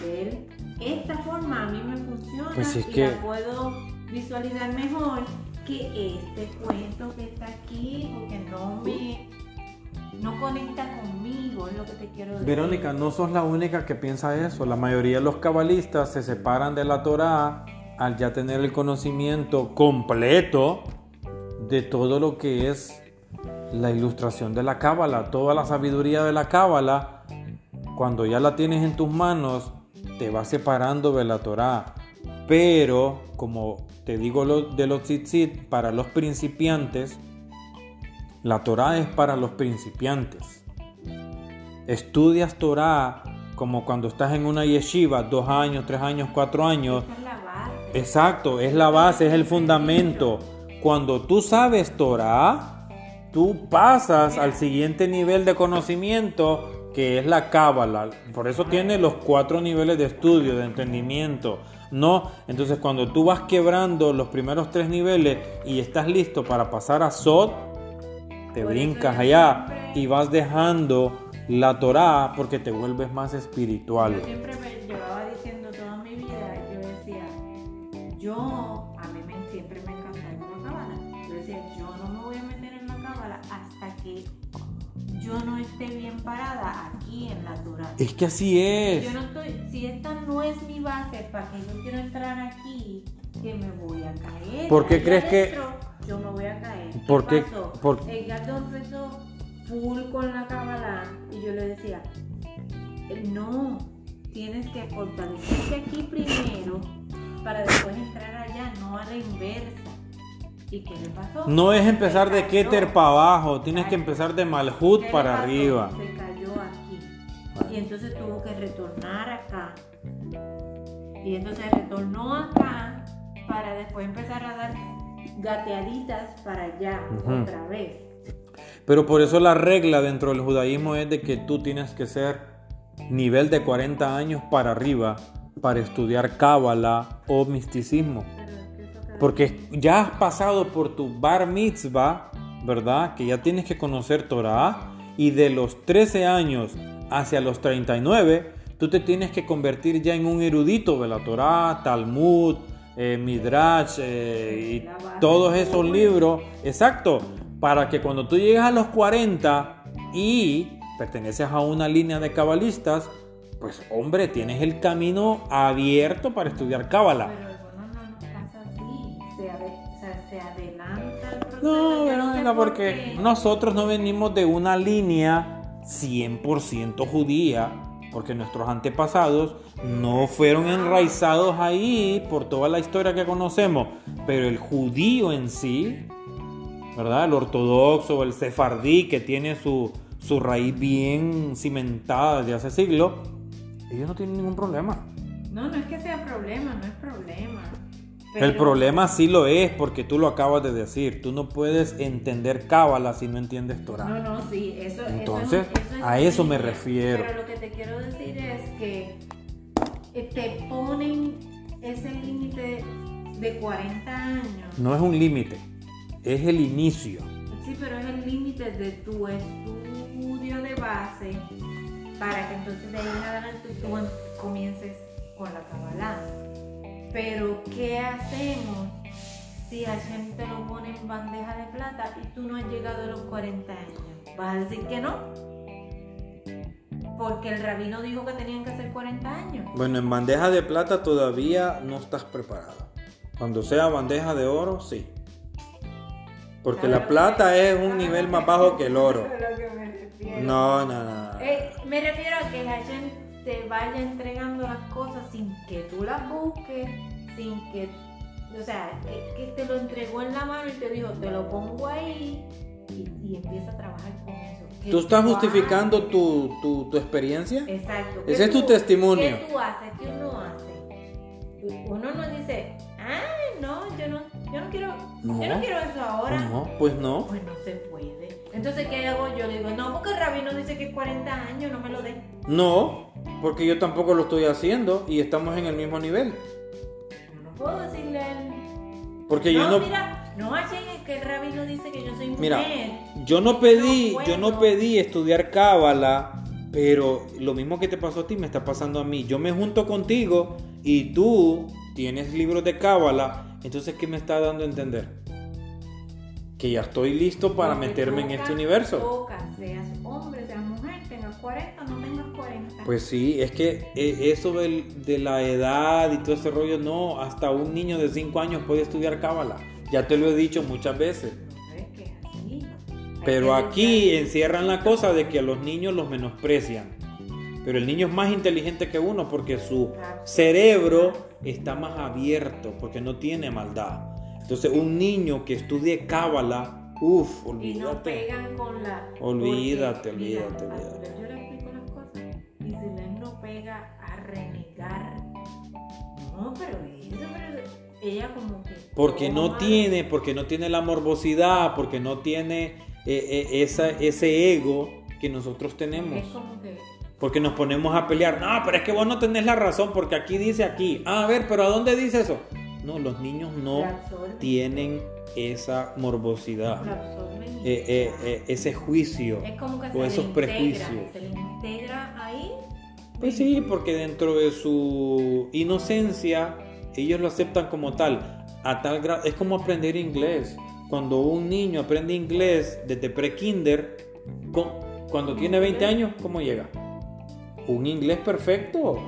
Ver esta forma a mí me funciona Pues es y que- la puedo visualizar mejor que este cuento que está aquí, porque no me no conecta conmigo, es lo que te quiero decir. Verónica, no sos la única que piensa eso. La mayoría de los cabalistas se separan de la Torá al ya tener el conocimiento completo de todo lo que es la ilustración de la cábala, toda la sabiduría de la cábala. Cuando ya la tienes en tus manos, te vas separando de la Torá. Pero, como te digo lo de los tzitzit, para los principiantes, la Torá es para los principiantes. Estudias Torá como cuando estás en una yeshiva, dos años, tres años, cuatro años. Es la base. Exacto, es la base, es el fundamento. Cuando tú sabes Torah, tú pasas al siguiente nivel de conocimiento que es la cábala. Por eso tiene los cuatro niveles de estudio, de entendimiento. No, entonces cuando tú vas quebrando los primeros tres niveles y estás listo para pasar a Sod, te brincas allá y vas dejando la Torah porque te vuelves más espiritual. Yo siempre me llevaba diciendo toda mi vida, yo decía, yo, yo no esté bien parada aquí en la Torah. Es que así es. Yo no estoy, si esta no es mi base para que yo quiero entrar aquí, que me voy a caer. ¿Por qué Allá crees que- Yo me voy a caer. ¿Por qué- pasó? por- El gato empezó full con la cábala y yo le decía, "Eh, no, tienes que fortalecerte aquí primero para después entrar allá, no a la inversa. ¿Y qué le pasó? No es empezar de. Keter para abajo, tienes que empezar de Malhut ¿Qué le para pasó? arriba. Se cayó aquí. Y entonces tuvo que retornar acá. Y entonces retornó acá para después empezar a dar gateaditas para allá otra vez. Pero por eso la regla dentro del judaísmo es de que tú tienes que ser nivel de 40 años para arriba para estudiar cábala o misticismo. Porque ya has pasado por tu bar mitzvah, ¿verdad? Que ya tienes que conocer Torah. Y de los 13 años hacia los 39, tú te tienes que convertir ya en un erudito de la Torah, Talmud, eh, Midrash eh, y todos esos libros. Exacto. Para que cuando tú llegues a los 40 y perteneces a una línea de cabalistas, pues hombre, tienes el camino abierto para estudiar cábala. Se adelanta el proceso. No, Yo sé Verónica, por porque qué. nosotros no venimos de una línea 100% judía, porque nuestros antepasados no fueron enraizados ahí por toda la historia que conocemos, pero el judío en sí, ¿verdad? El ortodoxo, el sefardí, que tiene su, su raíz bien cimentada desde hace siglos, ellos no tienen ningún problema. No, no es que sea problema, no es problema. El problema sí lo es porque tú lo acabas de decir. Tú no puedes entender cábala si no entiendes Torah. No, no, sí, eso, eso es- Entonces, es a eso me refiero. Pero lo que te quiero decir es que eh, te ponen ese límite de 40 años. No es un límite, es el inicio. Sí, pero es el límite de tu estudio de base para que entonces de ahí en adelante tú em- comiences con la Kabbalah. Pero, ¿qué hacemos si Hashem te lo pone en bandeja de plata y tú no has llegado a los 40 años? ¿Vas a decir que no? Porque el rabino dijo que tenían que ser 40 años. Bueno, en bandeja de plata todavía no estás preparado. Cuando sea bandeja de oro, sí. Porque ¿Sabes la plata es un nivel más bajo que el oro. Eso es a lo que me refiero. No, no, no. no. Eh, me refiero a que Hashem te vaya entregando las cosas sin que tú las busques, sin que, o sea, que, que te lo entregó en la mano y te dijo, te lo pongo ahí y, y empieza a trabajar con eso. ¿Qué ¿Tú estás justificando tu, tu, tu experiencia? Exacto. ¿Qué Ese es tu testimonio. ¿Qué tú haces? ¿Qué uno hace? Uno no dice, ay, no, yo no, yo no quiero, No. yo no quiero eso ahora. No, pues no. Pues no se puede. Entonces, ¿qué hago yo? Le digo, no, porque el rabino dice que es 40 años, no me lo den. No, porque yo tampoco lo estoy haciendo y estamos en el mismo nivel. Yo no puedo decirle a él. Porque no, yo no, mira, no es que el rabino dice que yo soy mujer. Mira, yo no pedí, No yo no pedí estudiar cábala, pero lo mismo que te pasó a ti me está pasando a mí. Yo me junto contigo y tú tienes libros de cábala, entonces ¿qué me está dando a entender? Que ya estoy listo para Porque meterme en este universo. Toca, seas hombre, seas mujer, tengas 40, no tengas 40. Pues sí, es que eh, eso del- de la edad y todo ese rollo, no, hasta un niño de 5 años puede estudiar cábala. Ya te lo he dicho muchas veces. Pero aquí encierran la cosa de que a los niños los menosprecian. Pero el niño es más inteligente que uno porque su cerebro está más abierto, porque no tiene maldad. Entonces un niño que estudie cábala, uff, Y no olvídate. pegan con la. Olvídate, mira, olvídate, olvídate. Yo le explico las cosas. Y si no pega a renegar. No, pero eso, pero ella como que. Porque no tiene, porque no tiene la morbosidad, porque no tiene eh, eh, esa, ese ego que nosotros tenemos. Es como que. Porque nos ponemos a pelear. No, pero es que vos no tenés la razón, porque aquí dice aquí. Ah, a ver, pero ¿a dónde dice eso? No, los niños no tienen esa morbosidad, eh, eh, eh, ese juicio. Es como que o esos integra, prejuicios. Se le integra ahí. Pues sí, porque dentro de su inocencia, ellos lo aceptan como tal. A tal grado, es como aprender inglés. Cuando un niño aprende inglés desde pre-kinder, cuando tiene 20 años, ¿cómo llega? Un inglés perfecto.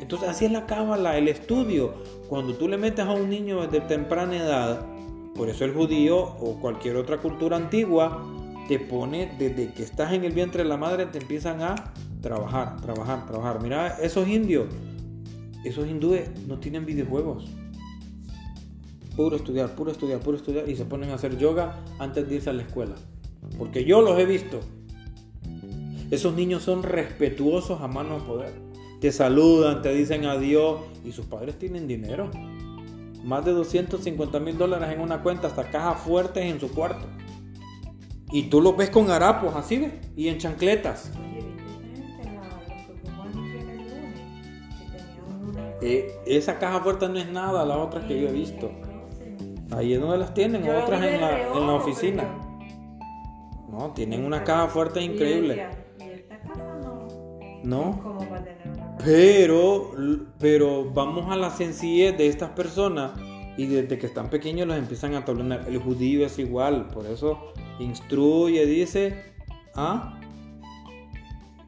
Entonces, así es la cábala, el estudio. Cuando tú le metes a un niño desde temprana edad, por eso el judío o cualquier otra cultura antigua te pone desde que estás en el vientre de la madre, te empiezan a trabajar, trabajar, trabajar. Mira, esos indios, esos hindúes no tienen videojuegos. Puro estudiar, puro estudiar, puro estudiar y se ponen a hacer yoga antes de irse a la escuela. Porque yo los he visto. Esos niños son respetuosos a mano poder. Te saludan, te dicen adiós y sus padres tienen dinero. Más de 250 mil dólares en una cuenta, hasta cajas fuertes en su cuarto. Y tú los ves con harapos así, ¿ves? Y en chancletas. Eh, esa caja fuerte no es nada, las otras que yo he visto. Ahí es donde las tienen, Yo otras en la, en la oficina. No, tienen una caja fuerte increíble. Y esta casa no. No. Pero, pero vamos a la sencillez de estas personas y desde que están pequeños los empiezan a tolerar. El judío es igual, por eso instruye, dice, ¿ah?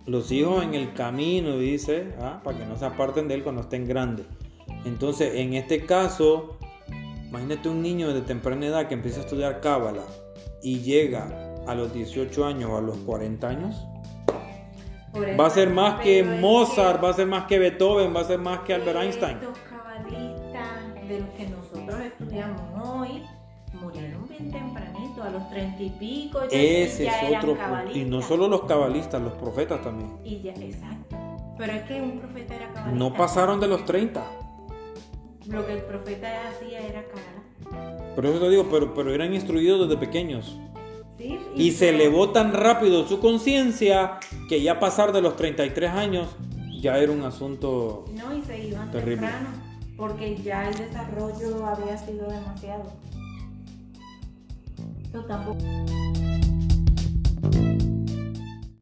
Los hijos en el camino, dice, ¿ah? para que no se aparten de él cuando estén grandes. Entonces, en este caso, imagínate un niño de temprana edad que empieza a estudiar cábala y llega a los 18 años o a los 40 años. Va a ser más que Mozart, que va a ser más que Beethoven, va a ser más que Albert Einstein. Estos cabalistas de los que nosotros estudiamos hoy murieron bien tempranito, a los treinta y pico. ya- Ese ya es otro. Y no solo los cabalistas, los profetas también. Y ya, exacto. Pero es que un profeta era cabalista. No pasaron de los 30. Lo que el profeta hacía era cabalá. Por eso te digo, pero, pero eran instruidos desde pequeños. ¿Sí? Y se elevó tan rápido su conciencia que ya pasar de los 33 años ya era un asunto... No, y se iban Terrible. temprano. Porque ya el desarrollo había sido demasiado. Yo tampoco.